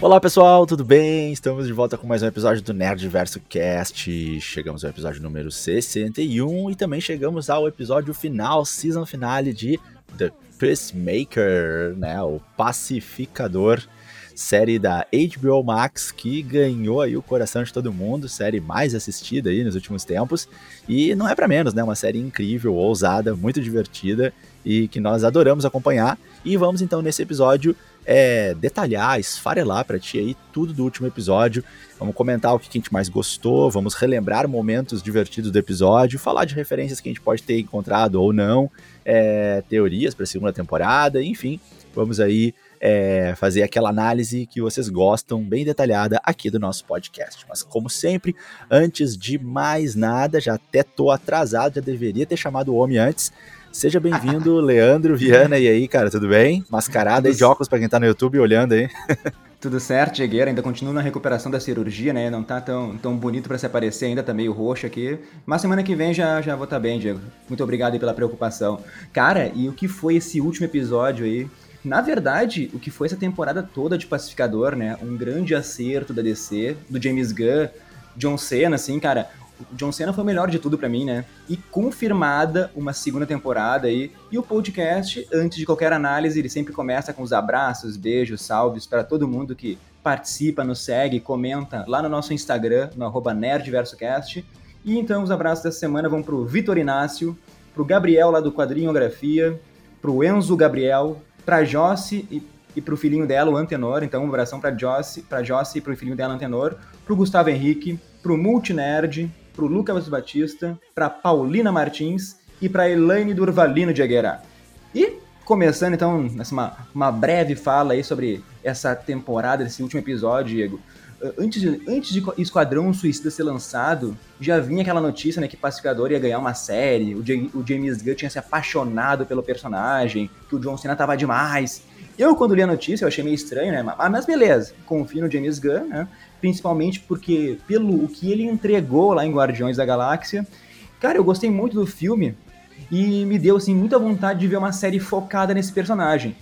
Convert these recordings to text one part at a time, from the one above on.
Olá pessoal, tudo bem? Estamos de volta com mais um episódio do Nerdverso Cast. Chegamos ao episódio número 61 e também chegamos ao episódio final, season finale de The Peacemaker, né? O Pacificador, série da HBO Max que ganhou aí o coração de todo mundo, série mais assistida aí nos últimos tempos. E não é para menos, né? Uma série incrível, ousada, muito divertida e que nós adoramos acompanhar. E vamos então nesse episódio é, detalhar, esfarelar para ti aí tudo do último episódio. Vamos comentar o que a gente mais gostou, vamos relembrar momentos divertidos do episódio, falar de referências que a gente pode ter encontrado ou não, é, teorias para a segunda temporada, enfim, vamos aí é, fazer aquela análise que vocês gostam, bem detalhada aqui do nosso podcast. Mas como sempre, antes de mais nada, já até tô atrasado, já deveria ter chamado o homem antes. Seja bem-vindo, Leandro Viana. E aí, cara, tudo bem? Mascarada aí de óculos para quem tá no YouTube olhando aí. Tudo certo, Jegueira. Ainda continuo na recuperação da cirurgia, né? Não tá tão, tão bonito para se aparecer ainda, tá meio roxo aqui. Mas semana que vem já, já vou estar tá bem, Diego. Muito obrigado aí pela preocupação. Cara, e o que foi esse último episódio aí? Na verdade, o que foi essa temporada toda de Pacificador, né? Um grande acerto da DC, do James Gunn, John Cena, assim, cara o John Cena foi o melhor de tudo para mim, né? E confirmada uma segunda temporada aí. E o podcast, antes de qualquer análise, ele sempre começa com os abraços, beijos, salves para todo mundo que participa, nos segue, comenta lá no nosso Instagram, no arroba nerdversocast. E então os abraços dessa semana vão pro Vitor Inácio, pro Gabriel lá do Quadrinhografia, pro Enzo Gabriel, pra Josse e, e pro filhinho dela, o Antenor. Então um abração pra Josse, pra Josse e pro filhinho dela, Antenor. Pro Gustavo Henrique, pro Multinerd, para o Lucas Batista, para Paulina Martins e para Elaine Durvalino de Aguiar. E começando então nessa uma, uma breve fala aí sobre essa temporada, esse último episódio, Diego. Antes de, antes de Esquadrão Suicida ser lançado, já vinha aquela notícia né, que Pacificador ia ganhar uma série, o, J, o James Gunn tinha se apaixonado pelo personagem, que o John Cena tava demais. Eu, quando li a notícia, eu achei meio estranho, né? Mas beleza, confio no James Gunn, né? Principalmente porque, pelo o que ele entregou lá em Guardiões da Galáxia, cara, eu gostei muito do filme e me deu, assim, muita vontade de ver uma série focada nesse personagem.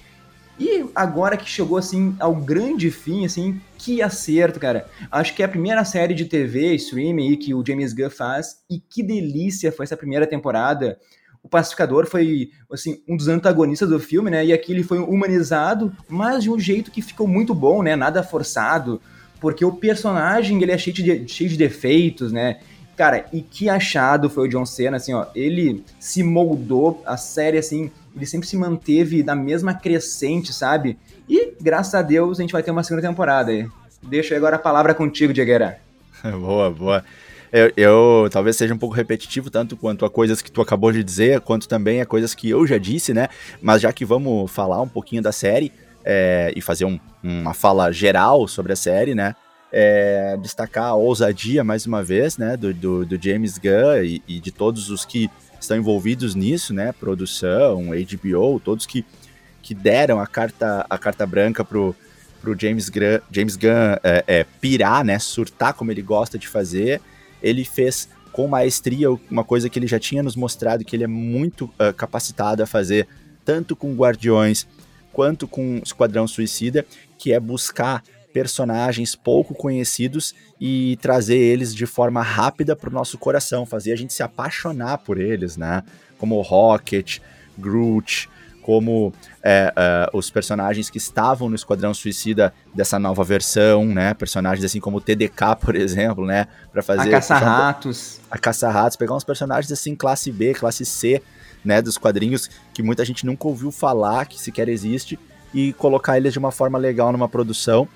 E agora que chegou, assim, ao grande fim, assim, que acerto, cara. Acho que é a primeira série de TV, streaming que o James Gunn faz, e que delícia foi essa primeira temporada. O Pacificador foi, assim, um dos antagonistas do filme, né, e aqui ele foi humanizado, mas de um jeito que ficou muito bom, né, nada forçado porque o personagem ele é cheio de, cheio de defeitos, né? Cara, e que achado foi o John Cena, assim, ó, ele se moldou, a série, assim, ele sempre se manteve na mesma crescente, sabe? E, graças a Deus, a gente vai ter uma segunda temporada aí. Deixo agora a palavra contigo, Diegueira. boa, boa. Eu, eu, talvez seja um pouco repetitivo, tanto quanto a coisas que tu acabou de dizer, quanto também a coisas que eu já disse, né? Mas já que vamos falar um pouquinho da série, é, e fazer um, uma fala geral sobre a série, né? É, destacar a ousadia, mais uma vez, né, do, do, do James Gunn e, e, de todos os que estão envolvidos nisso, né, produção, HBO, todos que, que deram a carta, a carta branca pro, pro James, Gunn, James Gunn é, é, pirar, né, surtar como ele gosta de fazer. Ele fez com maestria uma coisa que ele já tinha nos mostrado que ele é muito uh, capacitado a fazer, tanto com Guardiões quanto com Esquadrão Suicida, que é buscar personagens pouco conhecidos e trazer eles de forma rápida para o nosso coração, fazer a gente se apaixonar por eles, né? Como Rocket, Groot, como é, é, os personagens que estavam no Esquadrão Suicida dessa nova versão, né? Personagens assim como o TDK, por exemplo, né? Para fazer a caça-ratos, a caça-ratos, pegar uns personagens assim classe B, classe C, né, dos quadrinhos que muita gente nunca ouviu falar que sequer existe e colocar eles de uma forma legal numa produção.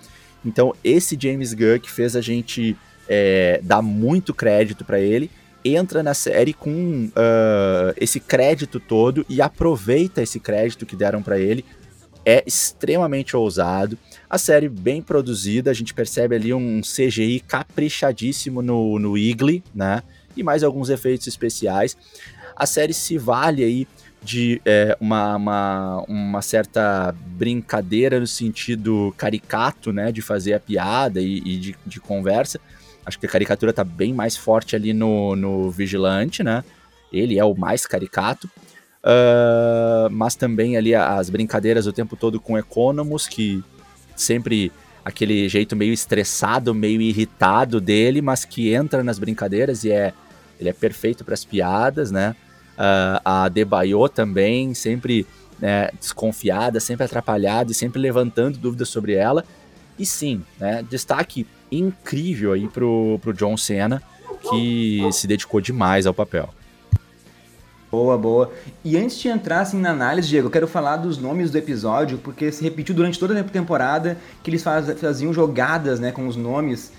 Então, esse James Gunn que fez a gente é, dar muito crédito para ele, entra na série com uh, esse crédito todo e aproveita esse crédito que deram para ele. É extremamente ousado. A série bem produzida, a gente percebe ali um CGI caprichadíssimo no, no Igli, né? E mais alguns efeitos especiais a série se vale aí de é, uma, uma, uma, certa brincadeira no sentido caricato, né, de fazer a piada e, e de, de, conversa. Acho que a caricatura tá bem mais forte ali no, no Vigilante, né? Ele é o mais caricato. Uh, mas também ali as brincadeiras o tempo todo com Economus, que sempre aquele jeito meio estressado, meio irritado dele, mas que entra nas brincadeiras e é ele é perfeito para as piadas, né? Uh, a Debaio também, sempre né, desconfiada, sempre atrapalhada e sempre levantando dúvidas sobre ela. E sim, né, destaque incrível aí pro, pro John Cena, que se dedicou demais ao papel. Boa, boa. E antes de entrar assim, na análise, Diego, eu quero falar dos nomes do episódio, porque se repetiu durante toda a temporada que eles faz, faziam jogadas né, com os nomes.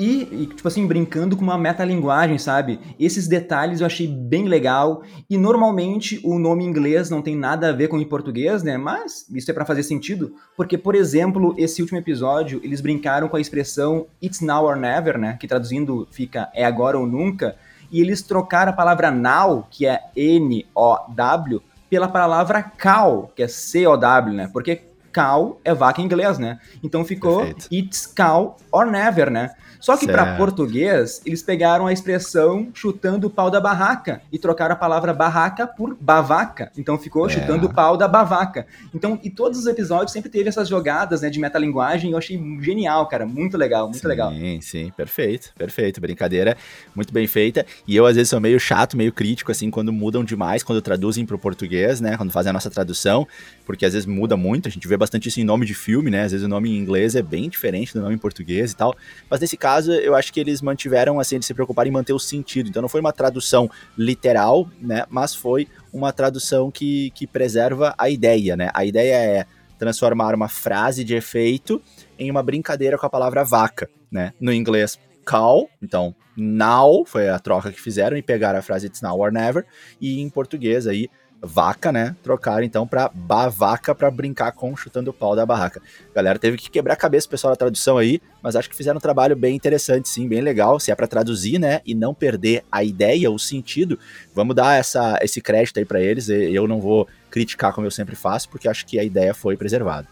E, e, tipo assim, brincando com uma metalinguagem, sabe? Esses detalhes eu achei bem legal. E normalmente o nome em inglês não tem nada a ver com em português, né? Mas isso é para fazer sentido. Porque, por exemplo, esse último episódio, eles brincaram com a expressão It's now or never, né? Que traduzindo fica é agora ou nunca e eles trocaram a palavra now, que é N-O-W, pela palavra cow, que é C-O-W, né? Porque cow é vaca em inglês, né? Então ficou Perfeito. it's cow or never, né? Só que para português, eles pegaram a expressão chutando o pau da barraca e trocaram a palavra barraca por bavaca. Então ficou é. chutando o pau da bavaca. Então, e todos os episódios sempre teve essas jogadas, né, de metalinguagem, eu achei genial, cara, muito legal, muito sim, legal. Sim, sim, perfeito, perfeito, brincadeira muito bem feita. E eu às vezes sou meio chato, meio crítico assim quando mudam demais, quando traduzem para o português, né, quando fazem a nossa tradução, porque às vezes muda muito, a gente vê bastante isso em nome de filme, né? Às vezes o nome em inglês é bem diferente do nome em português e tal. Mas nesse caso caso, eu acho que eles mantiveram, assim, eles se preocuparam em manter o sentido. Então não foi uma tradução literal, né? Mas foi uma tradução que, que preserva a ideia, né? A ideia é transformar uma frase de efeito em uma brincadeira com a palavra vaca, né? No inglês, cow, então now foi a troca que fizeram e pegaram a frase it's now or never, e em português aí vaca, né? Trocaram então pra bavaca para brincar com chutando o pau da barraca. Galera, teve que quebrar a cabeça o pessoal da tradução aí, mas acho que fizeram um trabalho bem interessante, sim, bem legal. Se é para traduzir, né? E não perder a ideia, o sentido, vamos dar essa, esse crédito aí para eles. Eu não vou criticar como eu sempre faço, porque acho que a ideia foi preservada.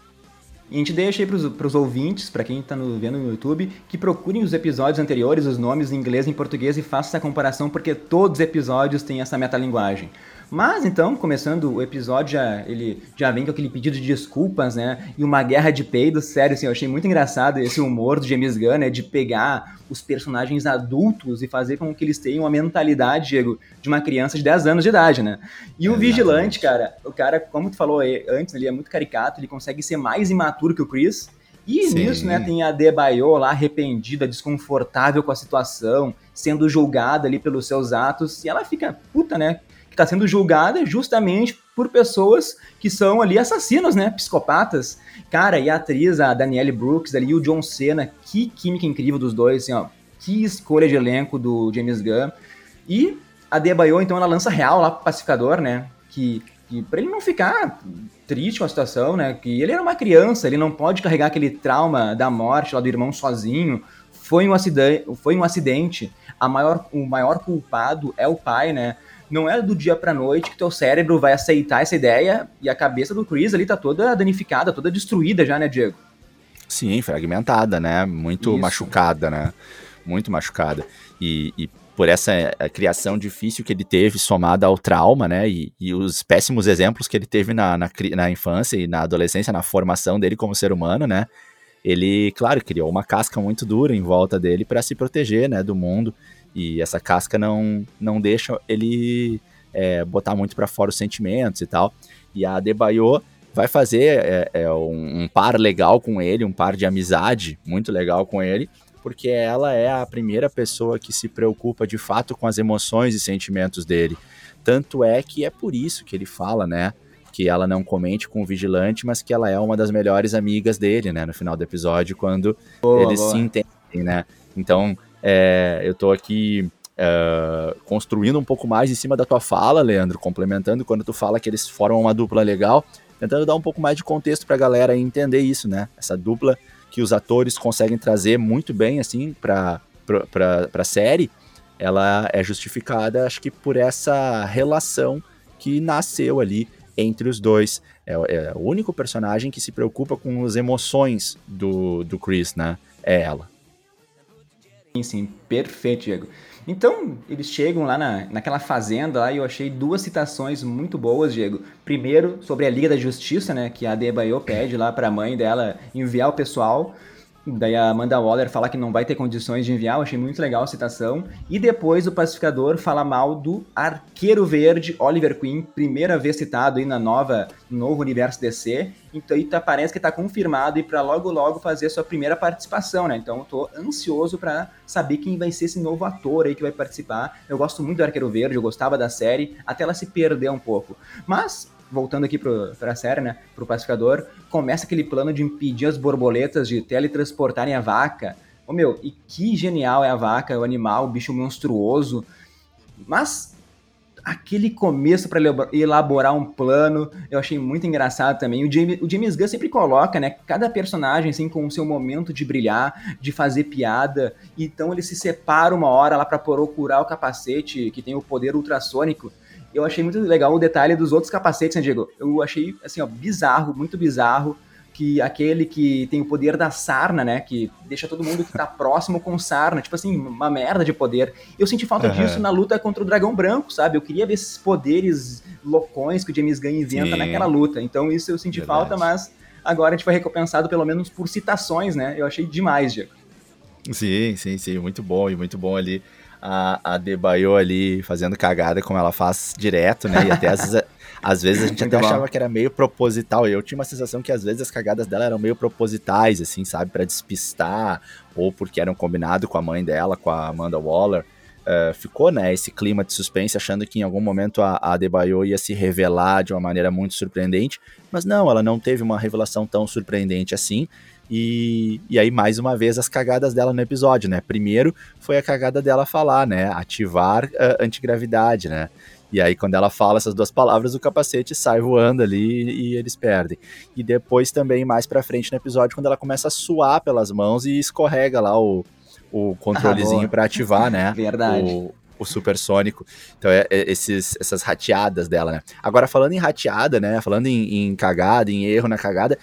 E a gente deixa aí para os ouvintes, para quem está vendo no YouTube, que procurem os episódios anteriores, os nomes em inglês e em português e façam essa comparação, porque todos os episódios têm essa metalinguagem. Mas então, começando o episódio, já, ele já vem com aquele pedido de desculpas, né? E uma guerra de peidos, sério, assim, eu achei muito engraçado esse humor do James Gunn, né? De pegar os personagens adultos e fazer com que eles tenham a mentalidade, Diego, de uma criança de 10 anos de idade, né? E o Vigilante, cara, o cara, como tu falou antes, ele é muito caricato, ele consegue ser mais imaturo que o Chris, e Sim. nisso, né, tem a Debaio lá arrependida, desconfortável com a situação, sendo julgada ali pelos seus atos, e ela fica puta, né? Está sendo julgada justamente por pessoas que são ali assassinos, né? Psicopatas. Cara, e a atriz, a Danielle Brooks ali, e o John Cena, que química incrível dos dois, assim, ó. Que escolha de elenco do James Gunn. E a Debaio, então, ela lança real lá pro pacificador, né? Que, que pra ele não ficar triste com a situação, né? Que ele era uma criança, ele não pode carregar aquele trauma da morte lá do irmão sozinho. Foi um acidente, foi um acidente. A maior, o maior culpado é o pai, né? Não é do dia pra noite que teu cérebro vai aceitar essa ideia e a cabeça do Chris ali tá toda danificada, toda destruída já, né, Diego? Sim, fragmentada, né? Muito Isso. machucada, né? Muito machucada. E, e por essa eh, criação difícil que ele teve, somada ao trauma, né? E, e os péssimos exemplos que ele teve na, na, na, infância e na adolescência, na formação dele como ser humano, né? Ele, claro, criou uma casca muito dura em volta dele para se proteger, né? Do mundo. E essa casca não, não deixa ele é, botar muito para fora os sentimentos e tal. E a Debaio vai fazer é, é, um, um, par legal com ele, um par de amizade muito legal com ele, porque ela é a primeira pessoa que se preocupa de fato com as emoções e sentimentos dele. Tanto é que é por isso que ele fala, né? Que ela não comente com o vigilante, mas que ela é uma das melhores amigas dele, né? No final do episódio, quando boa, eles boa. se entendem, né? Então, é, eu estou aqui é, construindo um pouco mais em cima da tua fala, Leandro, complementando quando tu fala que eles formam uma dupla legal, tentando dar um pouco mais de contexto para a galera entender isso, né? Essa dupla que os atores conseguem trazer muito bem, assim, para a série, ela é justificada, acho que por essa relação que nasceu ali entre os dois. É, é, o único personagem que se preocupa com as emoções do, do Chris, né? É ela. Sim, sim, perfeito, Diego. Então, eles chegam lá na, naquela fazenda lá e eu achei duas citações muito boas, Diego. Primeiro, sobre a Liga da Justiça, né, que a Debaio pede lá para a mãe dela enviar o pessoal. Daí a Amanda Waller fala que não vai ter condições de enviar, eu achei muito legal a citação. E depois o pacificador fala mal do Arqueiro Verde, Oliver Queen, primeira vez citado aí na nova, no novo universo DC. Então aí tá, parece que tá confirmado e para logo logo fazer sua primeira participação, né? Então eu tô ansioso para saber quem vai ser esse novo ator aí que vai participar. Eu gosto muito do Arqueiro Verde, eu gostava da série, até ela se perder um pouco. Mas voltando aqui para a série, né, para o pacificador, começa aquele plano de impedir as borboletas de teletransportarem a vaca. Ô meu, e que genial é a vaca, o animal, o bicho monstruoso. Mas aquele começo para elaborar um plano, eu achei muito engraçado também. O James, o James Gunn sempre coloca, né, cada personagem assim com o seu momento de brilhar, de fazer piada. Então ele se separa uma hora lá para procurar o capacete que tem o poder ultrassônico eu achei muito legal o detalhe dos outros capacetes, né, Diego? Eu achei, assim, ó, bizarro, muito bizarro, que aquele que tem o poder da sarna, né, que deixa todo mundo que tá próximo com sarna, tipo assim, uma merda de poder. Eu senti falta uhum. disso na luta contra o Dragão Branco, sabe? Eu queria ver esses poderes loucões que o James Gunn inventa Sim. naquela luta. Então isso eu senti Verdade. falta, mas agora a gente foi recompensado pelo menos por citações, né? Eu achei demais, Diego. Sim, sim, sim, muito bom e muito bom ali a, a Debaio ali fazendo cagada como ela faz direto, né? E até às vezes, às vezes a gente até achava que era meio proposital. E eu tinha uma sensação que às vezes as cagadas dela eram meio propositais, assim, sabe? para despistar, ou porque eram combinado com a mãe dela, com a Amanda Waller. Uh, ficou, né, esse clima de suspense, achando que em algum momento a, a Debaio ia se revelar de uma maneira muito surpreendente, mas não, ela não teve uma revelação tão surpreendente assim, e, e aí, mais uma vez, as cagadas dela no episódio, né? Primeiro foi a cagada dela falar, né? Ativar a antigravidade, né? E aí, quando ela fala essas duas palavras, o capacete sai voando ali e eles perdem. E depois também, mais pra frente no episódio, quando ela começa a suar pelas mãos e escorrega lá o, o controlezinho ah, para ativar, né? Verdade. O, o supersônico. Então, é, é, esses, essas rateadas dela, né? Agora, falando em rateada, né? Falando em, em cagada, em erro na cagada,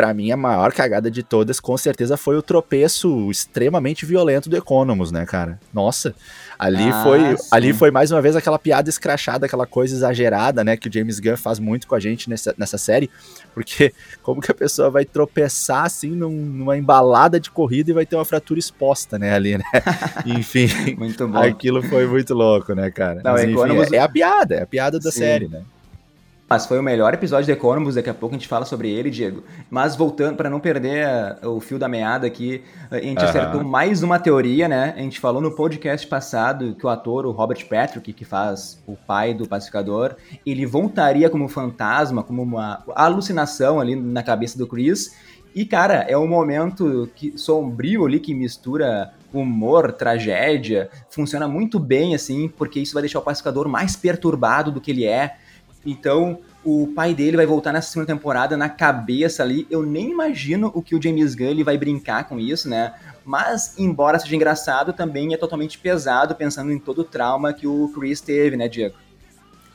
para mim, a maior cagada de todas, com certeza, foi o tropeço extremamente violento do Economus, né, cara? Nossa, ali ah, foi ali foi mais uma vez aquela piada escrachada, aquela coisa exagerada, né, que o James Gunn faz muito com a gente nessa, nessa série, porque como que a pessoa vai tropeçar, assim, num, numa embalada de corrida e vai ter uma fratura exposta, né, ali, né? Enfim, muito bom. aquilo foi muito louco, né, cara? Não, Mas, enfim, Economus... é, é, a piada, é a piada da Sim. série, né? Mas foi o melhor episódio de Economus, daqui a pouco a gente fala sobre ele, Diego. Mas voltando, para não perder o fio da meada aqui, a gente uhum. acertou mais uma teoria, né? A gente falou no podcast passado que o ator, o Robert Patrick, que faz o pai do pacificador, ele voltaria como fantasma, como uma alucinação ali na cabeça do Chris. E, cara, é um momento que, sombrio ali que mistura humor, tragédia. Funciona muito bem, assim, porque isso vai deixar o pacificador mais perturbado do que ele é então, o pai dele vai voltar nessa segunda temporada na cabeça ali. Eu nem imagino o que o James Gunn vai brincar com isso, né? Mas, embora seja engraçado, também é totalmente pesado, pensando em todo o trauma que o Chris teve, né, Diego?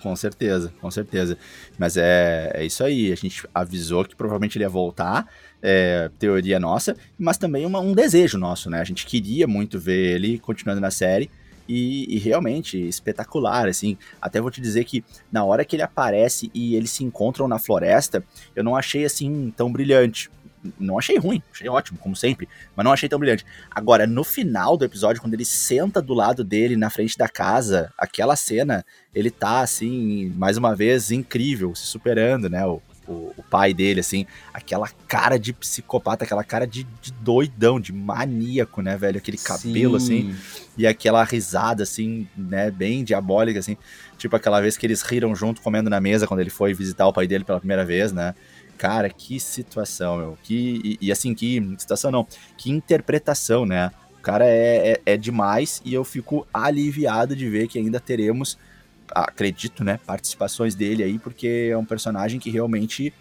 Com certeza, com certeza. Mas é, é isso aí. A gente avisou que provavelmente ele ia voltar. É, teoria nossa, mas também uma, um desejo nosso, né? A gente queria muito ver ele continuando na série. E, e, realmente espetacular, assim. Até vou te dizer que na hora que ele aparece e eles se encontram na floresta, eu não achei assim tão brilhante. Não achei ruim, achei ótimo, como sempre, mas não achei tão brilhante. Agora, no final do episódio, quando ele senta do lado dele, na frente da casa, aquela cena, ele tá, assim, mais uma vez, incrível, se superando, né? O, o, o, pai dele, assim, aquela cara de psicopata, aquela cara de, de doidão, de maníaco, né, velho? Aquele cabelo, Sim. assim, e aquela risada, assim, né, bem diabólica, assim, tipo aquela vez que eles riram junto comendo na mesa quando ele foi visitar o pai dele pela primeira vez, né? Cara, que situação, meu. Que, e, e assim, que situação não, que interpretação, né? O cara é, é, é demais e eu fico aliviado de ver que ainda teremos acredito, né, participações dele aí, porque é um personagem que realmente,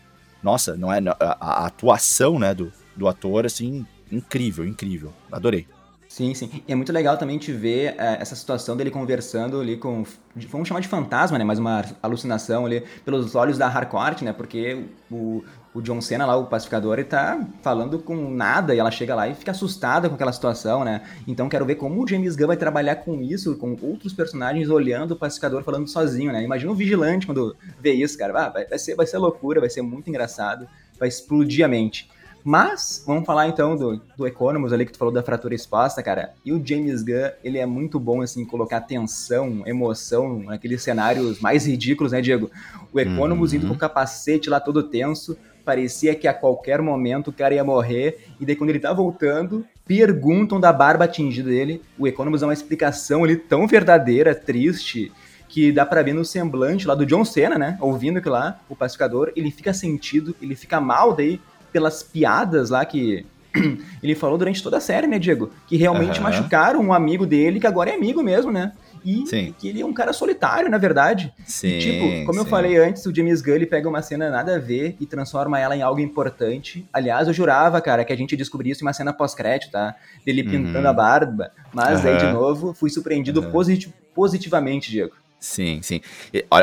nossa, não é a, a atuação, né, do, do ator, assim, incrível, incrível. Adorei. Sim, sim. E é muito legal também te ver é, essa situação dele conversando ali com. Vamos chamar de fantasma, né? Mas uma alucinação ali pelos olhos da Harcourt, né? Porque o, o John Cena lá, o pacificador, ele tá falando com nada e ela chega lá e fica assustada com aquela situação, né? Então quero ver como o James Gunn vai trabalhar com isso, com outros personagens olhando o pacificador falando sozinho, né? Imagina o vigilante quando vê isso, cara. Ah, vai, vai, ser, vai ser loucura, vai ser muito engraçado, vai explodir a mente. Mas, vamos falar então do, do Economus ali que tu falou da fratura exposta, cara. E o James Gunn, ele é muito bom, assim, em colocar tensão, emoção naqueles cenários mais ridículos, né, Diego? O Economus uhum. indo com o capacete lá todo tenso, parecia que a qualquer momento o cara ia morrer, e daí quando ele tá voltando, perguntam da barba atingida dele. O Economus dá uma explicação ali tão verdadeira, triste, que dá para ver no semblante lá do John Cena, né? Ouvindo que lá, o pacificador, ele fica sentido, ele fica mal daí pelas piadas lá que ele falou durante toda a série, né, Diego? Que realmente uhum. machucaram um amigo dele, que agora é amigo mesmo, né? E sim. que ele é um cara solitário, na verdade. Sim, e, tipo, como sim. eu falei antes, o James Gunn pega uma cena nada a ver e transforma ela em algo importante. Aliás, eu jurava, cara, que a gente descobriria isso em uma cena pós-crédito, tá? Dele pintando uhum. a barba. Mas uhum. aí, de novo, fui surpreendido uhum. posit positivamente, Diego. Sim, sim.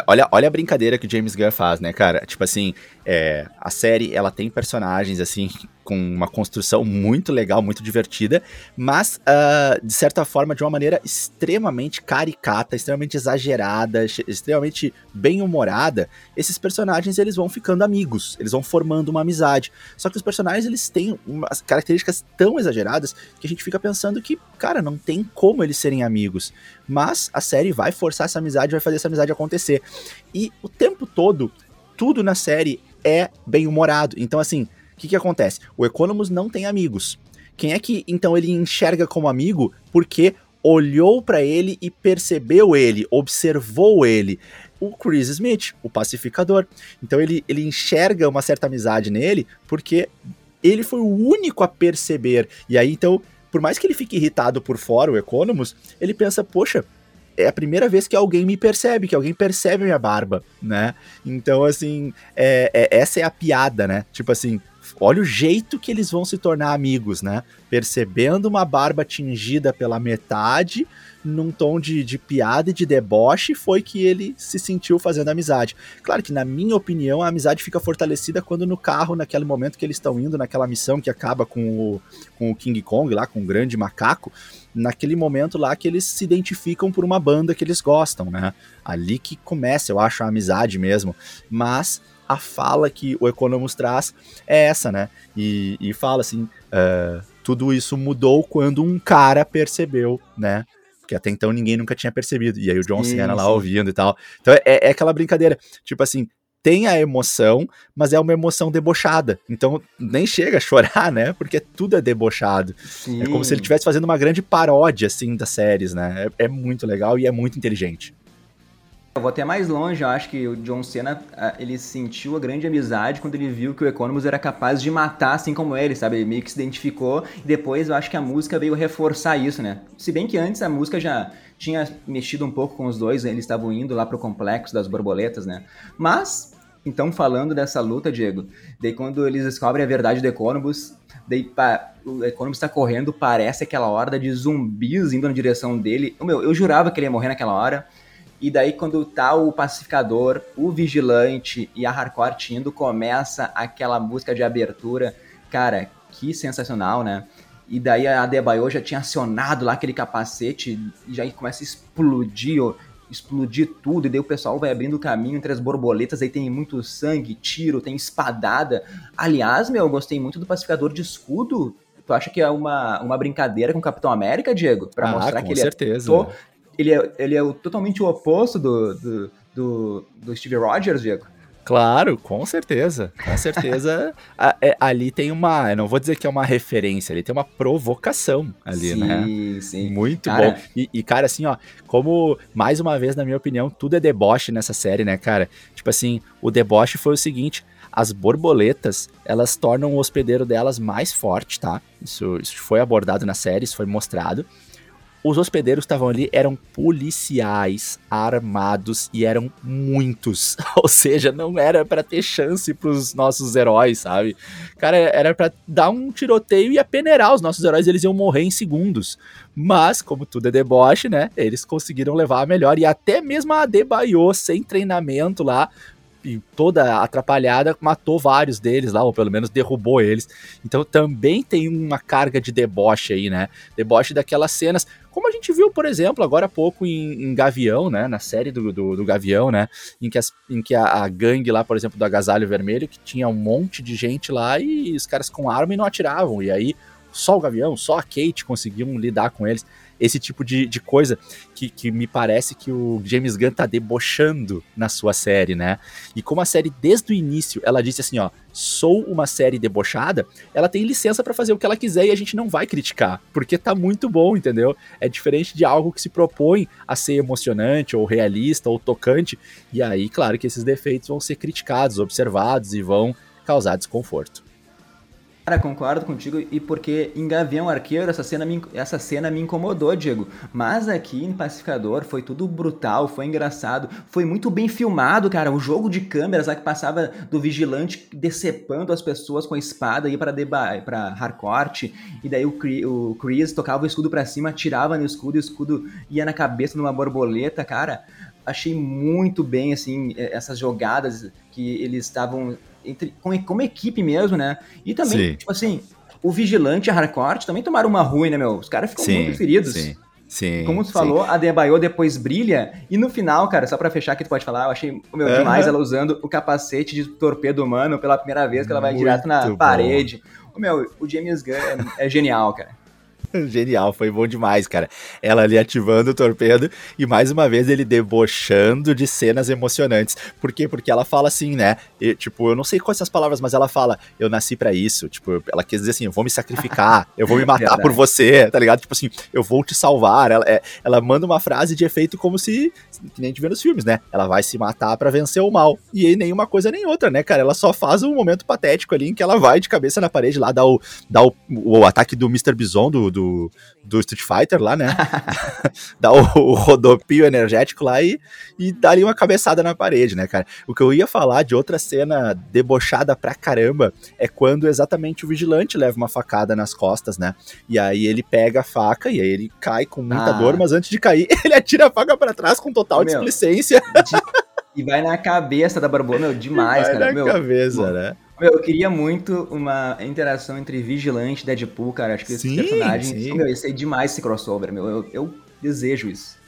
olha, olha a brincadeira que o James Gunn faz, né, cara? Tipo assim, é, a série, ela tem personagens, assim, com uma construção muito legal, muito divertida, mas, uh, de certa forma, de uma maneira extremamente caricata, extremamente exagerada, extremamente bem-humorada, esses personagens, eles vão ficando amigos, eles vão formando uma amizade. Só que os personagens, eles têm umas características tão exageradas que a gente fica pensando que, cara, não tem como eles serem amigos. Mas a série vai forçar essa amizade, vai fazer essa amizade acontecer. E o tempo todo, tudo na série é bem humorado. Então, assim, que, que acontece? O Economus não tem amigos. Quem é que então ele enxerga como amigo? Porque olhou para ele e percebeu ele, observou ele. O Chris Smith, o pacificador. Então ele, ele enxerga uma certa amizade nele porque ele foi o único a perceber. E aí então, por mais que ele fique irritado por fora, o Economus, ele pensa, poxa, é a primeira vez que alguém me percebe, que alguém percebe minha barba, né? Então, assim, é, é, essa é a piada, né? Tipo assim, olha o jeito que eles vão se tornar amigos, né? Percebendo uma barba tingida pela metade, num tom de, de piada e de deboche, foi que ele se sentiu fazendo amizade. Claro que, na minha opinião, a amizade fica fortalecida quando no carro, naquele momento que eles estão indo, naquela missão que acaba com o, com o King Kong lá, com o grande macaco, naquele momento lá que eles se identificam por uma banda que eles gostam, né? Ali que começa, eu acho, a amizade mesmo. Mas a fala que o Economus traz é essa, né? E, e fala assim: uh, tudo isso mudou quando um cara percebeu, né? Que até então ninguém nunca tinha percebido. E aí o John Cena lá ouvindo e tal. Então é, é aquela brincadeira. Tipo assim, tem a emoção, mas é uma emoção debochada. Então nem chega a chorar, né? Porque tudo é debochado. Sim. É como se ele estivesse fazendo uma grande paródia, assim, das séries, né? É, é, muito legal e é muito inteligente. Eu vou até mais longe, eu acho que o John Cena, ele sentiu a grande amizade quando ele viu que o Economus era capaz de matar assim como ele, sabe? Ele meio que se identificou e depois eu acho que a música veio reforçar isso, né? Se bem que antes a música já tinha mexido um pouco com os dois, eles estavam indo lá pro complexo das borboletas, né? Mas, então falando dessa luta, Diego, daí quando eles descobrem a verdade do Economus, daí pá, o Economus tá correndo, parece aquela horda de zumbis indo na direção dele. Meu, eu jurava que ele ia morrer naquela hora. E daí, quando tá o pacificador, o vigilante e a hardcore indo, começa aquela música de abertura. Cara, que sensacional, né? E daí a Adebayo já tinha acionado lá aquele capacete e já começa a explodir, explodir tudo. E daí o pessoal vai abrindo o caminho entre as borboletas. Aí tem muito sangue, tiro, tem espadada. Aliás, meu, eu gostei muito do pacificador de escudo. Tu acha que é uma, uma brincadeira com o Capitão América, Diego? Pra ah, mostrar que ele é certeza. é ele é, ele é o, totalmente o oposto do, do, do, do Steve Rogers, Diego. Claro, com certeza. Com certeza. a, é, ali tem uma. Eu não vou dizer que é uma referência, ali tem uma provocação ali, sim, né? Sim, sim. Muito cara... bom. E, e, cara, assim, ó, como, mais uma vez, na minha opinião, tudo é deboche nessa série, né, cara? Tipo assim, o deboche foi o seguinte: as borboletas, elas tornam o hospedeiro delas mais forte, tá? Isso, isso foi abordado na série, isso foi mostrado. Os hospedeiros estavam ali eram policiais armados e eram muitos. Ou seja, não era para ter chance pros nossos heróis, sabe? Cara, era para dar um tiroteio e apeneirar os nossos heróis, eles iam morrer em segundos. Mas, como tudo é deboche, né? Eles conseguiram levar a melhor e até mesmo a Adebayo sem treinamento lá toda atrapalhada, matou vários deles lá, ou pelo menos derrubou eles. Então também tem uma carga de deboche aí, né? Deboche daquelas cenas. Como a gente viu, por exemplo, agora há pouco em, em Gavião, né? Na série do, do, do, Gavião, né? Em que, as, em que a, a, gangue lá, por exemplo, do Agasalho Vermelho, que tinha um monte de gente lá e os caras com arma e não atiravam. E aí só o Gavião, só a Kate conseguiam lidar com eles esse tipo de, de coisa que, que me parece que o James Gunn tá debochando na sua série, né? E como a série, desde o início, ela disse assim, ó, sou uma série debochada, ela tem licença para fazer o que ela quiser e a gente não vai criticar, porque tá muito bom, entendeu? É diferente de algo que se propõe a ser emocionante ou realista ou tocante, e aí, claro que esses defeitos vão ser criticados, observados e vão causar desconforto. Cara, concordo contigo, e porque em Gavião Arqueiro essa cena, me, essa cena me incomodou, Diego. Mas aqui em Pacificador foi tudo brutal, foi engraçado, foi muito bem filmado, cara. O jogo de câmeras lá que passava do vigilante decepando as pessoas com a espada ia pra, deba pra hardcore, e daí o, o Chris tocava o escudo para cima, atirava no escudo, e o escudo ia na cabeça de uma borboleta, cara. Achei muito bem, assim, essas jogadas que eles estavam entre, como, como equipe mesmo, né? E também, sim. tipo assim, o Vigilante e a Harcourt também tomaram uma ruim, né, meu? Os caras ficam sim, muito feridos. Sim. Sim, Como tu falou, a Debaio depois brilha, e no final, cara, só pra fechar que tu pode falar, eu achei meu, uhum. demais ela usando o capacete de torpedo humano pela primeira vez, que ela vai Muito direto na bom. parede. O meu, o James Gunn é, é genial, cara. Genial, foi bom demais, cara. Ela ali ativando o torpedo e mais uma vez ele debochando de cenas emocionantes. Por quê? Porque ela fala assim, né? E, tipo, eu não sei quais são as palavras, mas ela fala: Eu nasci para isso. Tipo, ela quer dizer assim: Eu vou me sacrificar, eu vou me matar por você, tá ligado? Tipo assim, eu vou te salvar. Ela, é, ela manda uma frase de efeito como se, que nem a gente vê nos filmes, né? Ela vai se matar para vencer o mal. E aí, nenhuma coisa nem outra, né, cara? Ela só faz um momento patético ali em que ela vai de cabeça na parede lá, dá o, dá o, o ataque do Mr. Bison do, do do, Street Fighter lá, né? dá o, o, rodopio energético lá e, e dá ali uma cabeçada na parede, né, cara? O que eu ia falar de outra cena debochada pra caramba é quando exatamente o vigilante leva uma facada nas costas, né? E aí ele pega a faca e aí ele cai com muita ah. dor, mas antes de cair, ele atira a faca para trás com total Meu, displicência. E vai na cabeça da Barbona, meu, demais, vai cara. Na meu, cabeça, né? Meu, eu queria muito uma interação entre Vigilante e Deadpool, cara. Acho que sim, esses personagens. Sim. Meu, ia ser demais esse crossover, meu. Eu, eu desejo isso.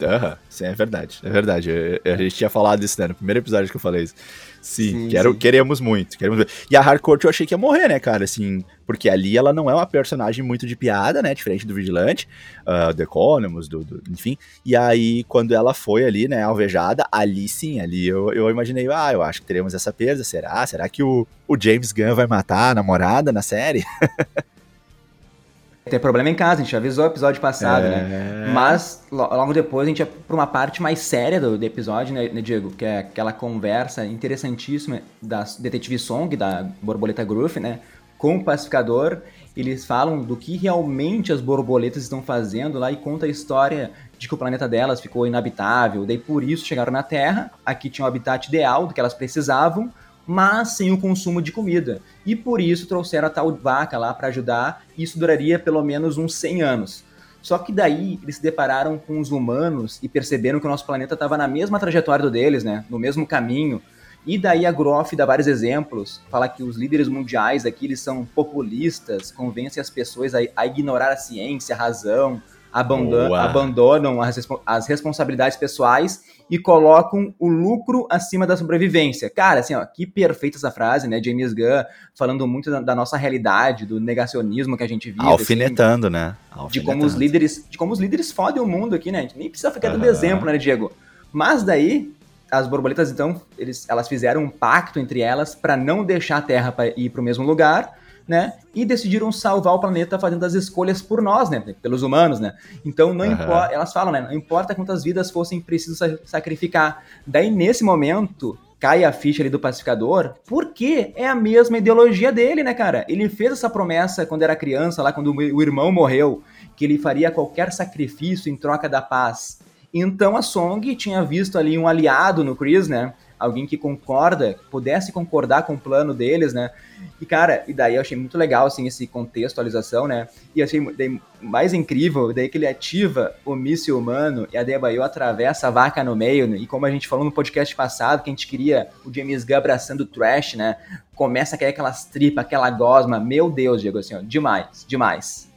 Aham, sim, é verdade, é verdade. A gente tinha falado isso, né? No primeiro episódio que eu falei isso. Sim, sim, quero, sim. queremos muito, queremos muito. E a Hardcore eu achei que ia morrer, né, cara? Assim, porque ali ela não é uma personagem muito de piada, né? Diferente do Vigilante, uh, do Economus, do, do, enfim. E aí, quando ela foi ali, né, alvejada, ali sim, ali eu, eu imaginei, ah, eu acho que teremos essa perda. Será? Será que o, o James Gunn vai matar a namorada na série? Tem problema em casa, a gente avisou o episódio passado, né? é... né? Mas logo depois a gente ia pra uma parte mais séria do, do episódio, né, né, Diego? Que é aquela conversa interessantíssima da detetive Song, da Borboleta Groove, né? Com o pacificador. Eles falam do que realmente as borboletas estão fazendo lá e conta a história de que o planeta delas ficou inabitável. Daí por isso chegaram na Terra, aqui tinha o habitat ideal do que elas precisavam mas sem o consumo de comida. E por isso trouxeram a tal vaca lá para ajudar, e isso duraria pelo menos uns 100 anos. Só que daí eles se depararam com os humanos e perceberam que o nosso planeta estava na mesma trajetória do deles, né? No mesmo caminho. E daí a Groff dá vários exemplos, fala que os líderes mundiais aqui eles são populistas, convencem as pessoas a, a ignorar a ciência, a razão, abandonam, abandonam as, as responsabilidades pessoais e colocam o lucro acima da sobrevivência. Cara, assim, ó, que perfeita essa frase, né? James Gunn falando muito da, da nossa realidade, do negacionismo que a gente vive. Alfinetando, assim, né? Alfinetando. De como os líderes, de como os líderes fodem o mundo aqui, né? A gente nem precisa ficar uhum. dando exemplo, né, Diego? Mas daí, as borboletas, então, eles, elas fizeram um pacto entre elas para não deixar a Terra para ir para o mesmo lugar né? E decidiram salvar o planeta fazendo as escolhas por nós, né? Pelos humanos, né? Então não uhum. importa, elas falam, né? Não importa quantas vidas fossem precisas sacrificar. Daí nesse momento cai a ficha ali do pacificador, porque é a mesma ideologia dele, né, cara? Ele fez essa promessa quando era criança, lá quando o irmão morreu, que ele faria qualquer sacrifício em troca da paz. Então a Song tinha visto ali um aliado no Chris, né? Alguém que concorda, pudesse concordar com o plano deles, né? E, cara, e daí eu achei muito legal, assim, esse contextualização, né? E achei daí, mais incrível, daí que ele ativa o míssil humano e a Debaio atravessa a vaca no meio, né? e como a gente falou no podcast passado, que a gente queria o James Gunn abraçando o trash, né? Começa a cair aquelas tripas, aquela gosma, meu Deus, Diego, assim, ó, demais, demais.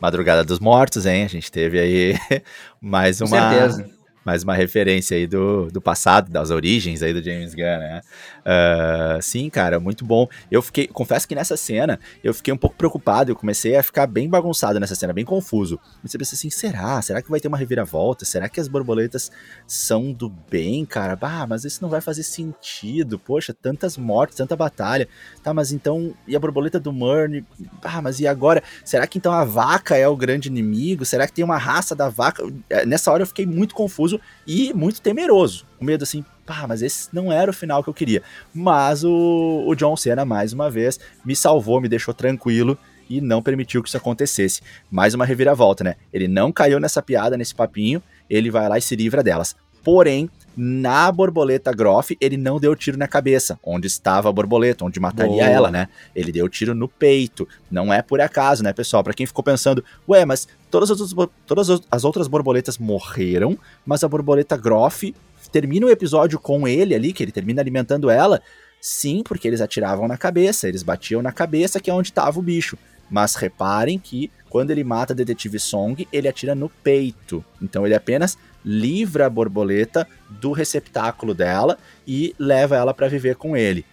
Madrugada dos Mortos, hein? A gente teve aí mais uma. Com certeza mais uma referência aí do, do passado, das origens aí do James Gunn, né? Uh, sim, cara, muito bom. Eu fiquei, confesso que nessa cena eu fiquei um pouco preocupado, eu comecei a ficar bem bagunçado nessa cena, bem confuso. Você pensa assim, será? Será que vai ter uma reviravolta? Será que as borboletas são do bem, cara? Bah, mas isso não vai fazer sentido. Poxa, tantas mortes, tanta batalha. Tá, mas então, e a borboleta do Murny? Ah, mas e agora? Será que então a vaca é o grande inimigo? Será que tem uma raça da vaca? É, nessa hora eu fiquei muito confuso e muito temeroso. Com medo assim, pá, mas esse não era o final que eu queria. Mas o, o John Cena, mais uma vez, me salvou, me deixou tranquilo e não permitiu que isso acontecesse. Mais uma reviravolta, né? Ele não caiu nessa piada, nesse papinho, ele vai lá e se livra delas. Porém, na borboleta Groff, ele não deu tiro na cabeça, onde estava a borboleta, onde mataria Boa. ela, né? Ele deu tiro no peito. Não é por acaso, né, pessoal? Para quem ficou pensando, ué, mas todas as, outras, todas as outras borboletas morreram, mas a borboleta Groff termina o episódio com ele ali, que ele termina alimentando ela. Sim, porque eles atiravam na cabeça, eles batiam na cabeça, que é onde estava o bicho. Mas reparem que quando ele mata a detetive Song, ele atira no peito. Então ele apenas livra a borboleta do receptáculo dela e leva ela para viver com ele.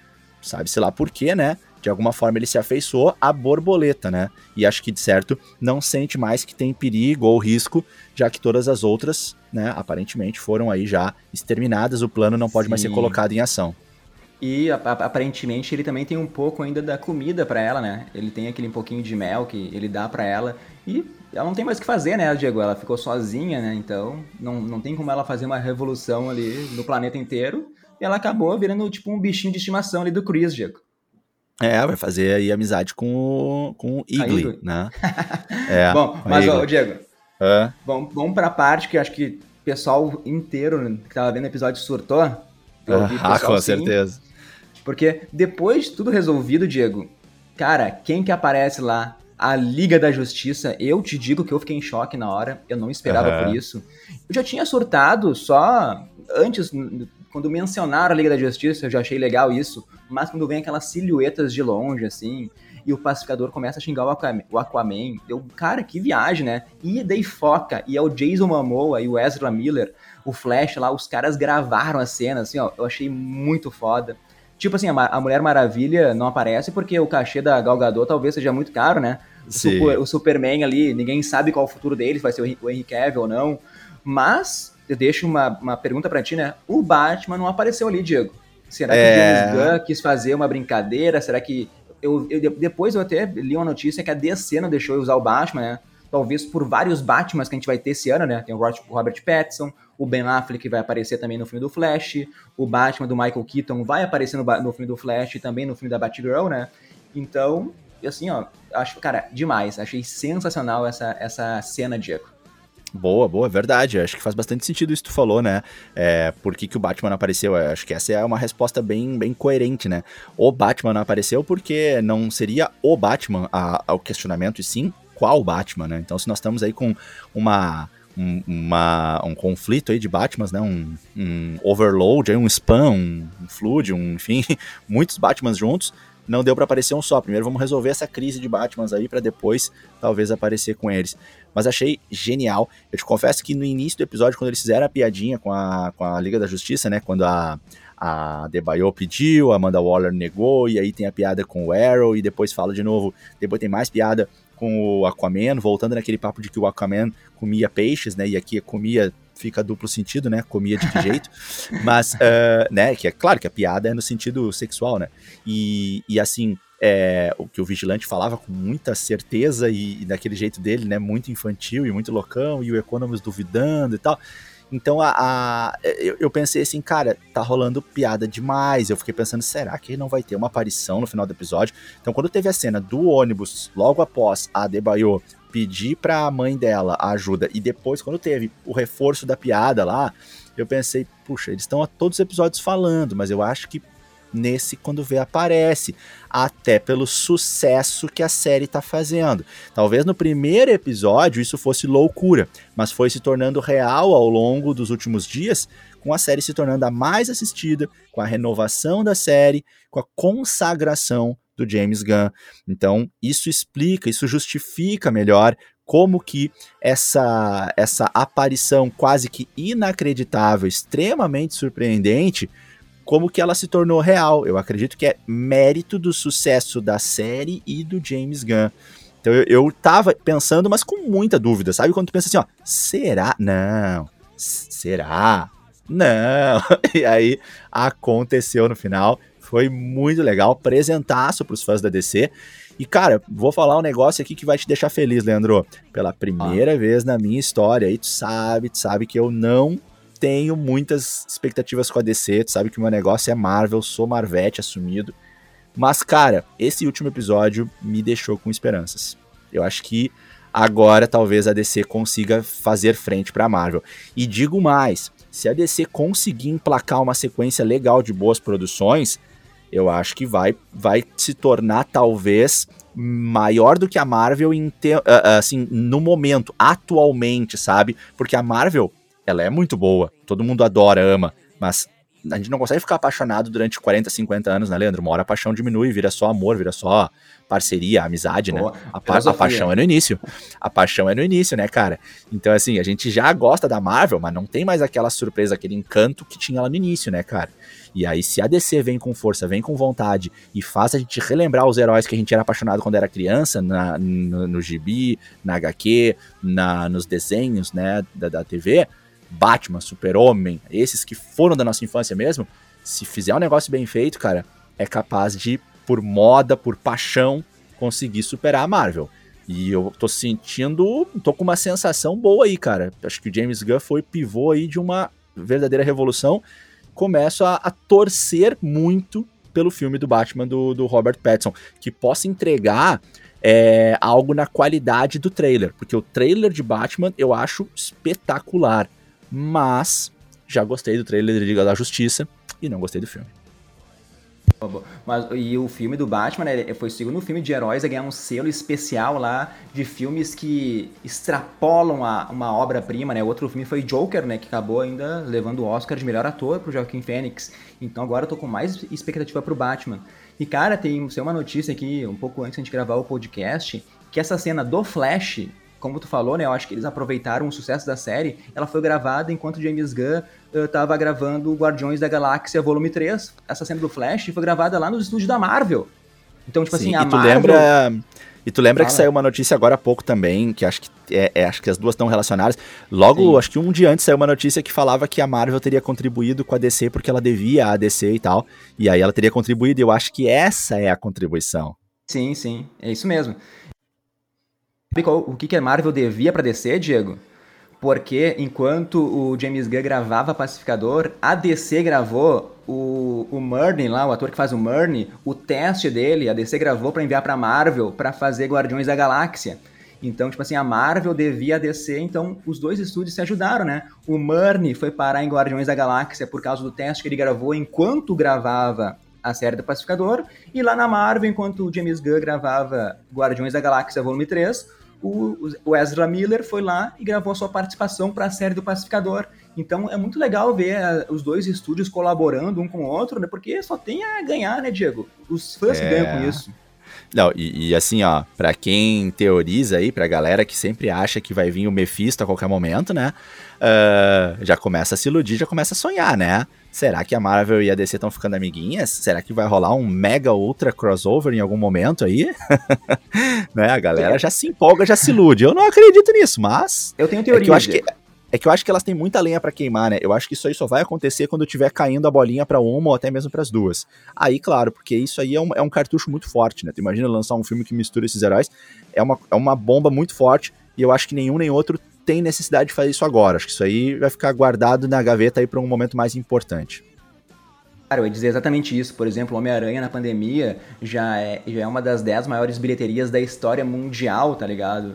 Sabe-se lá por quê, né? De alguma forma ele se afeiçoou à borboleta, né? E acho que de certo não sente mais que tem perigo ou risco, já que todas as outras, né, aparentemente foram aí já exterminadas, o plano não pode Sim. mais ser colocado em ação. E aparentemente ele também tem um pouco ainda da comida para ela, né? Ele tem aquele pouquinho de mel que ele dá para ela e ela não tem mais o que fazer, né, Diego? Ela ficou sozinha, né? Então não, não tem como ela fazer uma revolução ali no planeta inteiro. E ela acabou virando tipo um bichinho de estimação ali do Chris, Diego. É, vai fazer aí amizade com o, com o Igli, né? é, Bom, mas ó, Diego, é. vamos, vamos pra parte que acho que o pessoal inteiro que tava vendo o episódio surtou. ah, com sim, certeza. Porque depois de tudo resolvido, Diego, cara, quem que aparece lá? A Liga da Justiça, eu te digo que eu fiquei em choque na hora, eu não esperava uhum. por isso. Eu já tinha surtado só antes, quando mencionaram a Liga da Justiça, eu já achei legal isso, mas quando vem aquelas silhuetas de longe, assim, e o pacificador começa a xingar o Aquaman, o Aquaman eu, cara, que viagem, né? E daí foca, e é o Jason Momoa e o Ezra Miller, o Flash lá, os caras gravaram a cena, assim, ó, eu achei muito foda. Tipo assim, a, Mulher Maravilha não aparece porque o cachê da Gal Gadot talvez seja muito caro, né? O, super, o Superman ali, ninguém sabe qual é o futuro dele, se vai ser o Henry Cavill ou não. Mas, eu deixo uma, uma pergunta para ti, né? O Batman não apareceu ali, Diego. Será que é... o James Gunn quis fazer uma brincadeira? Será que... Eu, eu, depois eu até li uma notícia que a DC não deixou usar o Batman, né? Talvez por vários Batmans que a gente vai ter esse ano, né? Tem o Robert Pattinson, o Ben Affleck vai aparecer também no filme do Flash, o Batman do Michael Keaton vai aparecer no, no filme do Flash e também no filme da Batgirl, né? Então, assim, ó, acho, cara, demais. Achei sensacional essa, essa cena, Diego. Boa, boa, verdade. Acho que faz bastante sentido isso que tu falou, né? É, por que, que o Batman apareceu? acho que essa é uma resposta bem, bem coerente, né? O Batman apareceu porque não seria o Batman ao questionamento, e sim qual Batman, né? Então, se nós estamos aí com uma um, uma, um conflito aí de Batmans, né? Um, um overload, aí um spam, um, um flood, um, enfim, muitos Batmans juntos. Não deu para aparecer um só. Primeiro vamos resolver essa crise de Batmans aí para depois talvez aparecer com eles. Mas achei genial. Eu te confesso que no início do episódio, quando eles fizeram a piadinha com a, com a Liga da Justiça, né? Quando a, a Debaio pediu, a Amanda Waller negou, e aí tem a piada com o Arrow, e depois fala de novo, depois tem mais piada com o Aquaman, voltando naquele papo de que o Aquaman comia peixes, né? E aqui comia fica duplo sentido, né? Comia de que jeito. Mas, uh, né? Que é claro que a piada é no sentido sexual, né? E, e assim, é, o que o Vigilante falava com muita certeza e, e daquele jeito dele, né? Muito infantil e muito loucão, e o Economist duvidando e tal. Então a, a eu, eu, pensei assim, cara, tá rolando piada demais. Eu fiquei pensando, será que não vai ter uma aparição no final do episódio? Então quando teve a cena do ônibus, logo após a Debaio pedir pra mãe dela ajuda e depois, quando teve o reforço da piada lá, eu pensei, puxa, eles estão a todos os episódios falando, mas eu acho que nesse quando vê aparece, até pelo sucesso que a série tá fazendo. Talvez no primeiro episódio isso fosse loucura, mas foi se tornando real ao longo dos últimos dias, com a série se tornando a mais assistida, com a renovação da série, com a consagração do James Gunn. Então, isso explica, isso justifica melhor como que essa essa aparição quase que inacreditável, extremamente surpreendente, como que ela se tornou real. Eu acredito que é mérito do sucesso da série e do James Gunn. Então eu, eu tava pensando, mas com muita dúvida, sabe? Quando tu pensa assim, ó, será? Não. Será? Não. E aí aconteceu no final. Foi muito legal, presentaço pros fãs da DC. E, cara, vou falar um negócio aqui que vai te deixar feliz, Leandro. Pela primeira ah. vez na minha história, aí tu sabe, tu sabe que eu não tenho muitas expectativas com a DC, tu sabe que o meu negócio é Marvel, sou Marvete assumido. Mas, cara, esse último episódio me deixou com esperanças. Eu acho que agora talvez a DC consiga fazer frente para Marvel. E digo mais, se a DC conseguir emplacar uma sequência legal de boas produções, eu acho que vai, vai se tornar talvez maior do que a Marvel em te, uh, assim no momento, atualmente, sabe? Porque a Marvel ela é muito boa, todo mundo adora, ama, mas a gente não consegue ficar apaixonado durante 40, 50 anos, né, Leandro? Uma hora a paixão diminui, vira só amor, vira só parceria, amizade, né? A, pa a, paixão é no início. A paixão é no início, né, cara? Então, assim, a gente já gosta da Marvel, mas não tem mais aquela surpresa, aquele encanto que tinha lá no início, né, cara? E aí, se a DC vem com força, vem com vontade e faz a gente relembrar os heróis que a gente era apaixonado quando era criança, na, no, no gibi, na HQ, na, nos desenhos, né, da, da TV, Batman, Super-Homem, esses que foram da nossa infância mesmo, se fizer um negócio bem feito, cara, é capaz de, por moda, por paixão, conseguir superar a Marvel. E eu tô sentindo, tô com uma sensação boa aí, cara. Acho que o James Gunn foi pivô aí de uma verdadeira revolução. Começo a, a torcer muito pelo filme do Batman do, do Robert Pattinson, que possa entregar é, algo na qualidade do trailer, porque o trailer de Batman eu acho espetacular mas já gostei do trailer de Liga da Justiça e não gostei do filme. Mas, e o filme do Batman, né, foi o segundo filme de heróis a ganhar um selo especial lá de filmes que extrapolam a, uma obra-prima, né? Outro filme foi Joker, né? Que acabou ainda levando o Oscar de melhor ator pro Joaquim Fênix. Então agora eu tô com mais expectativa pro Batman. E cara, tem uma notícia aqui, um pouco antes de gente gravar o podcast, que essa cena do Flash como tu falou, né? Eu acho que eles aproveitaram o sucesso da série. Ela foi gravada enquanto James Gunn estava uh, gravando Guardiões da Galáxia Volume 3. Essa cena do Flash foi gravada lá nos estúdios da Marvel. Então, tipo Sim, assim, a e tu Marvel... lembra e tu lembra Fala. que saiu uma notícia agora há pouco também, que acho que, é, é acho que as duas estão relacionadas. Logo, Sim. acho que um dia antes saiu uma notícia que falava que a Marvel teria contribuído com a DC porque ela devia a DC e tal. E aí ela teria contribuído, e eu acho que essa é a contribuição. Sim, sim, é isso mesmo. O que, que a Marvel devia para DC, Diego? Porque enquanto o James Gunn gravava Pacificador, a DC gravou o, o Murney lá, o ator que faz o Murney, o teste dele, a DC gravou para enviar para Marvel para fazer Guardiões da Galáxia. Então, tipo assim, a Marvel devia DC, então os dois estúdios se ajudaram, né? O Murney foi parar em Guardiões da Galáxia por causa do teste que ele gravou enquanto gravava a série do Pacificador, e lá na Marvel, enquanto o James Gunn gravava Guardiões da Galáxia Volume 3, o, Ezra Miller foi lá e gravou a sua participação para a série do Pacificador. Então é muito legal ver a, os dois estúdios colaborando um com o outro, né? Porque só tem a ganhar, né, Diego? Os fãs é... ganham com isso. Não, e, e, assim, ó, pra quem teoriza aí, pra galera que sempre acha que vai vir o Mephisto a qualquer momento, né? Uh, já começa a se iludir, já começa a sonhar, né? Será que a Marvel e a DC estão ficando amiguinhas? Será que vai rolar um mega ultra crossover em algum momento aí? né? A galera já se empolga, já se ilude. Eu não acredito nisso, mas. Eu tenho teoria. É que eu acho que, é que eu acho que elas têm muita lenha para queimar, né? Eu acho que isso aí só vai acontecer quando tiver caindo a bolinha para uma ou até mesmo para as duas. Aí, claro, porque isso aí é um, é um cartucho muito forte, né? Tu imagina lançar um filme que mistura esses heróis, é uma, é uma bomba muito forte e eu acho que nenhum nem outro tem necessidade de fazer isso agora. Acho que isso aí vai ficar guardado na gaveta aí para um momento mais importante. Cara, eu ia dizer exatamente isso. Por exemplo, Homem-Aranha na pandemia já é, já é uma das 10 maiores bilheterias da história mundial, tá ligado?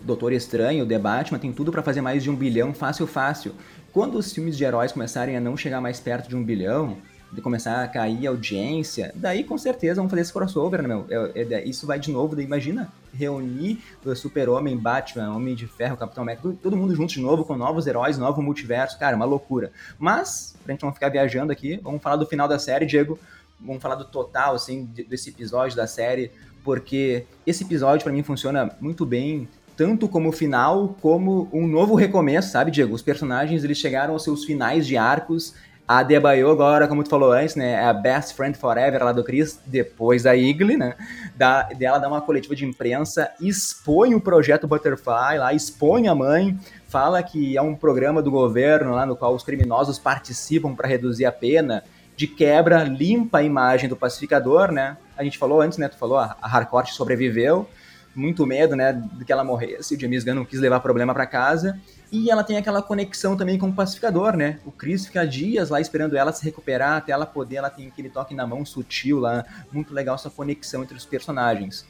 Doutor Estranho, The Batman, tem tudo para fazer mais de um bilhão fácil, fácil. Quando os filmes de heróis começarem a não chegar mais perto de um bilhão, de começar a cair audiência, daí com certeza vamos fazer esse crossover, né, meu? É, é, isso vai de novo, daí imagina reunir o Super-Homem, Batman, Homem de Ferro, Capitão América, todo, todo, mundo junto de novo, com novos heróis, novo multiverso, cara, uma loucura. Mas, pra gente não ficar viajando aqui, vamos falar do final da série, Diego, vamos falar do total, assim, desse episódio da série, porque esse episódio para mim funciona muito bem, tanto como final, como um novo recomeço, sabe, Diego? Os personagens, eles chegaram aos seus finais de arcos, a Debaio agora, como tu falou antes, né, é a best friend forever lá do Chris, depois da Igli, né, da, dela dá uma coletiva de imprensa, expõe o projeto Butterfly lá, expõe a mãe, fala que é um programa do governo lá no qual os criminosos participam para reduzir a pena, de quebra, limpa a imagem do pacificador, né, a gente falou antes, né, tu falou, a Harcourt sobreviveu, muito medo, né, de que ela morresse, o James Gunn não quis levar problema para casa, e ela tem aquela conexão também com o pacificador, né? O Chris fica dias lá esperando ela se recuperar, até ela poder, ela tem aquele toque na mão sutil lá, muito legal essa conexão entre os personagens.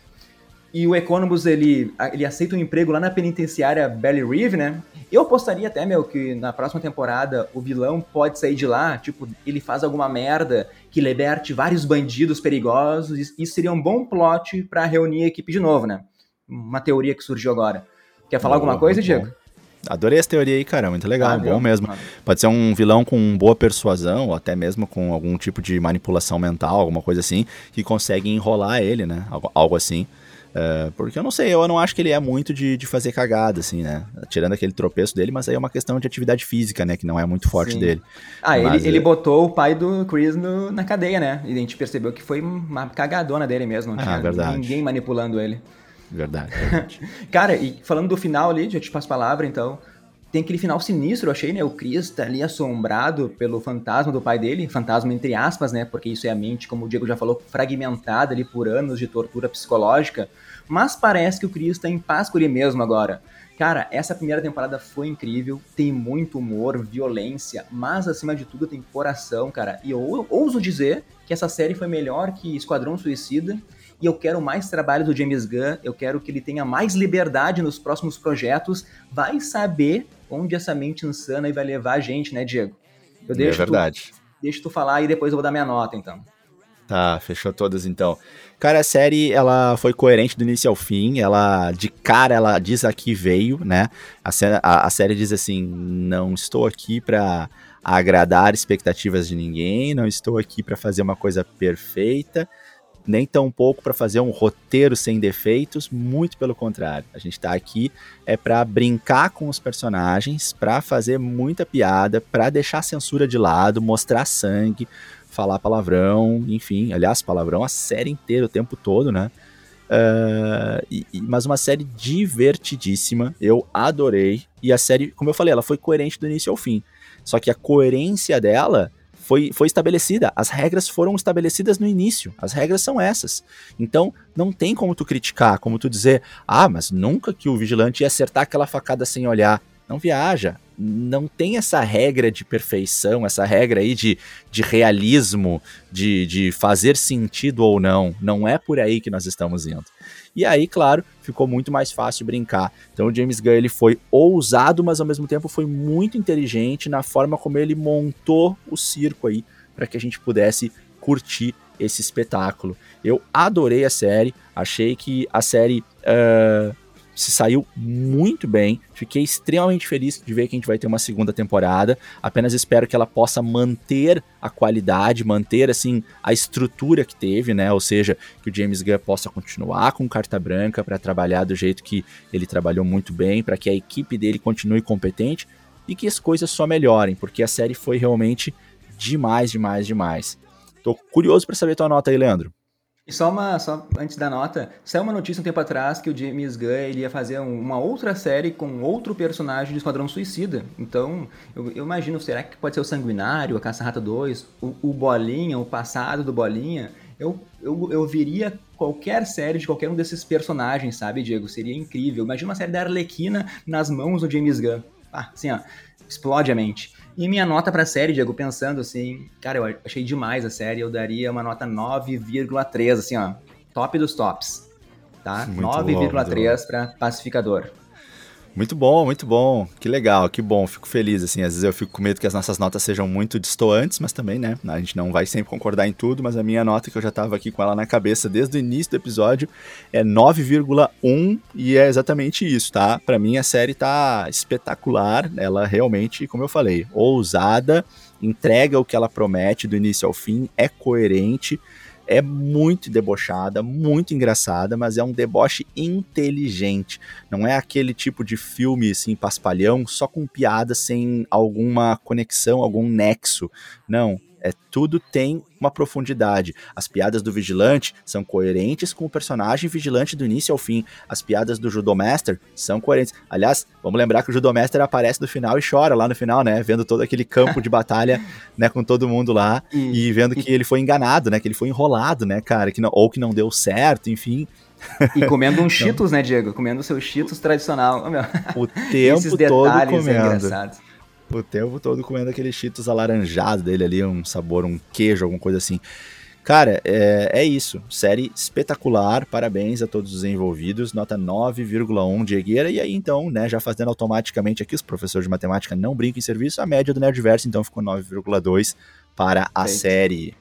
E o Economus, ele, ele aceita um emprego lá na penitenciária Belly Reeve, né? Eu apostaria até, meu, que na próxima temporada o vilão pode sair de lá, tipo, ele faz alguma merda que liberte vários bandidos perigosos, isso seria um bom plot para reunir a equipe de novo, né? Uma teoria que surgiu agora. Quer falar alguma coisa, Diego? Adorei essa teoria aí, cara. Muito legal, ah, bom mesmo. Mano. Pode ser um vilão com boa persuasão, ou até mesmo com algum tipo de manipulação mental, alguma coisa assim, que consegue enrolar ele, né? Algo, algo assim. Uh, porque eu não sei, eu não acho que ele é muito de, de fazer cagada, assim, né? Tirando aquele tropeço dele, mas aí é uma questão de atividade física, né? Que não é muito forte Sim. dele. Ah, mas, ele, ele é botou o pai do Chris no, na cadeia, né? E a gente percebeu que foi uma cagadona dele mesmo. Não ah, tinha verdade. ninguém manipulando ele. Verdade. verdade. Cara, e falando do final ali, já te passo a palavra, então. Tem aquele final sinistro, eu achei, né? O Chris tá ali assombrado pelo fantasma do pai dele, fantasma entre aspas, né? Porque isso é a mente, como o Diego já falou, fragmentada ali por anos de tortura psicológica. Mas parece que o Chris tá em paz com ele mesmo agora. Cara, essa primeira temporada foi incrível, tem muito humor, violência, mas acima de tudo tem coração, cara. E eu ouso dizer que essa série foi melhor que Esquadrão Suicida e eu quero mais trabalho do James Gunn, eu quero que ele tenha mais liberdade nos próximos projetos. Vai saber onde essa mente insana vai levar a gente, né, Diego? Eu é deixo é verdade. Tu, deixa tu falar e depois eu vou dar minha nota, então. Tá, fechou todas então. Cara, a série ela foi coerente do início ao fim. Ela de cara ela diz aqui veio, né? A, a, a série diz assim: não estou aqui para agradar expectativas de ninguém, não estou aqui para fazer uma coisa perfeita nem tão pouco para fazer um roteiro sem defeitos, muito pelo contrário. A gente está aqui é para brincar com os personagens, para fazer muita piada, para deixar a censura de lado, mostrar sangue, falar palavrão, enfim, aliás, palavrão a série inteira, o tempo todo, né? Uh, e, e, mas uma série divertidíssima, eu adorei. E a série, como eu falei, ela foi coerente do início ao fim. Só que a coerência dela foi, foi estabelecida. As regras foram estabelecidas no início. As regras são essas. Então, não tem como tu criticar, como tu dizer, ah, mas nunca que o vigilante ia acertar aquela facada sem olhar. Não viaja. Não tem essa regra de perfeição, essa regra aí de, de realismo, de, de fazer sentido ou não. Não é por aí que nós estamos indo. E aí, claro, ficou muito mais fácil brincar. Então o James Gunn ele foi ousado, mas ao mesmo tempo foi muito inteligente na forma como ele montou o circo aí para que a gente pudesse curtir esse espetáculo. Eu adorei a série, achei que a série uh, se saiu muito bem. Fiquei extremamente feliz de ver que a gente vai ter uma segunda temporada. Apenas espero que ela possa manter a qualidade, manter assim a estrutura que teve, né? Ou seja, que o James Gunn possa continuar com carta branca para trabalhar do jeito que ele trabalhou muito bem, para que a equipe dele continue competente e que as coisas só melhorem, porque a série foi realmente demais, demais, demais. Tô curioso para saber tua nota aí, Leandro. E só uma, só antes da nota, saiu uma notícia um tempo atrás que o James Gunn ele ia fazer uma outra série com outro personagem do Esquadrão Suicida. Então, eu, eu imagino, será que pode ser o Sanguinário, a Caça-Rata 2, o, o, Bolinha, o passado do Bolinha? Eu, eu, eu viria qualquer série de qualquer um desses personagens, sabe, Diego? Seria incrível. Imagina uma série da Arlequina nas mãos do James Gunn. Ah, assim, ó, explode a mente. E minha nota pra série, Diego, pensando assim, cara, eu achei demais a série, eu daria uma nota 9,3, assim, ó, top dos tops, tá? 9,3 para Pacificador. Muito bom, muito bom. Que legal, que bom. Fico feliz, assim. Às vezes eu fico com medo que as nossas notas sejam muito distoantes, mas também, né? A gente não vai sempre concordar em tudo, mas a minha nota, que eu já estava aqui com ela na cabeça desde o início do episódio, é 9,1 e é exatamente isso, tá? Para mim a série tá espetacular. Ela realmente, como eu falei, ousada, entrega o que ela promete do início ao fim, é coerente é muito debochada, muito engraçada, mas é um deboche inteligente. Não é aquele tipo de filme assim paspalhão, só com piadas sem alguma conexão, algum nexo. Não, é tudo tem uma profundidade. As piadas do Vigilante são coerentes com o personagem Vigilante do início ao fim. As piadas do Judomaster são coerentes. Aliás, vamos lembrar que o Judomaster aparece no final e chora lá no final, né? Vendo todo aquele campo de batalha, né, com todo mundo lá e, e vendo que ele foi enganado, né? Que ele foi enrolado, né, cara? Que não, ou que não deu certo, enfim. E comendo um Cheetos, né, Diego? Comendo seu Cheetos tradicional. O tempo todo comendo. Engraçados o tempo todo comendo aquele cheetos alaranjado dele ali, um sabor, um queijo, alguma coisa assim. Cara, é, é isso. Série espetacular. Parabéns a todos os envolvidos. Nota 9,1 de Egueira. E aí, então, né, já fazendo automaticamente aqui, os professores de matemática não brincam em serviço, a média do Nerdverso, então, ficou 9,2 para a Perfeito. série.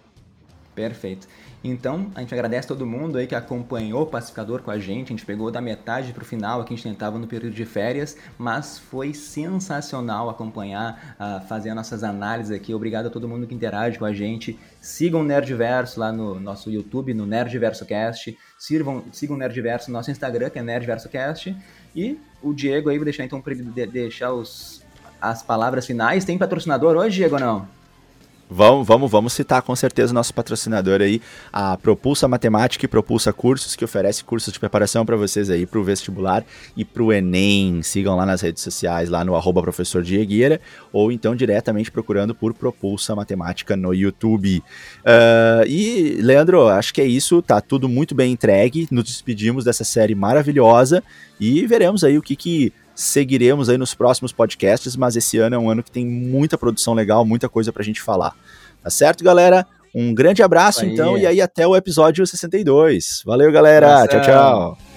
Perfeito. Então, a gente agradece todo mundo aí que acompanhou o Pacificador com a gente. A gente pegou da metade para o final, aqui a gente tentava no período de férias, mas foi sensacional acompanhar, uh, fazer as nossas análises aqui. Obrigado a todo mundo que interage com a gente. Sigam o Nerdverso lá no nosso YouTube, no Nerdverso Cast. Sirvam, sigam o Nerdverso no nosso Instagram, que é Nerdverso Cast. E o Diego aí, vou deixar então para ele de deixar os, as palavras finais. Tem patrocinador hoje, Diego, ou não? Vamos, vamos, vamos citar com certeza o nosso patrocinador aí, a Propulsa Matemática e Propulsa Cursos, que oferece cursos de preparação para vocês aí para o vestibular e para o Enem. Sigam lá nas redes sociais, lá no arroba professor Diegueira, ou então diretamente procurando por Propulsa Matemática no YouTube. Uh, e, Leandro, acho que é isso, tá tudo muito bem entregue. Nos despedimos dessa série maravilhosa e veremos aí o que que seguiremos aí nos próximos podcasts, mas esse ano é um ano que tem muita produção legal, muita coisa pra gente falar. Tá certo, galera? Um grande abraço, então, e aí até o episódio 62. Valeu, galera. Tchau, tchau.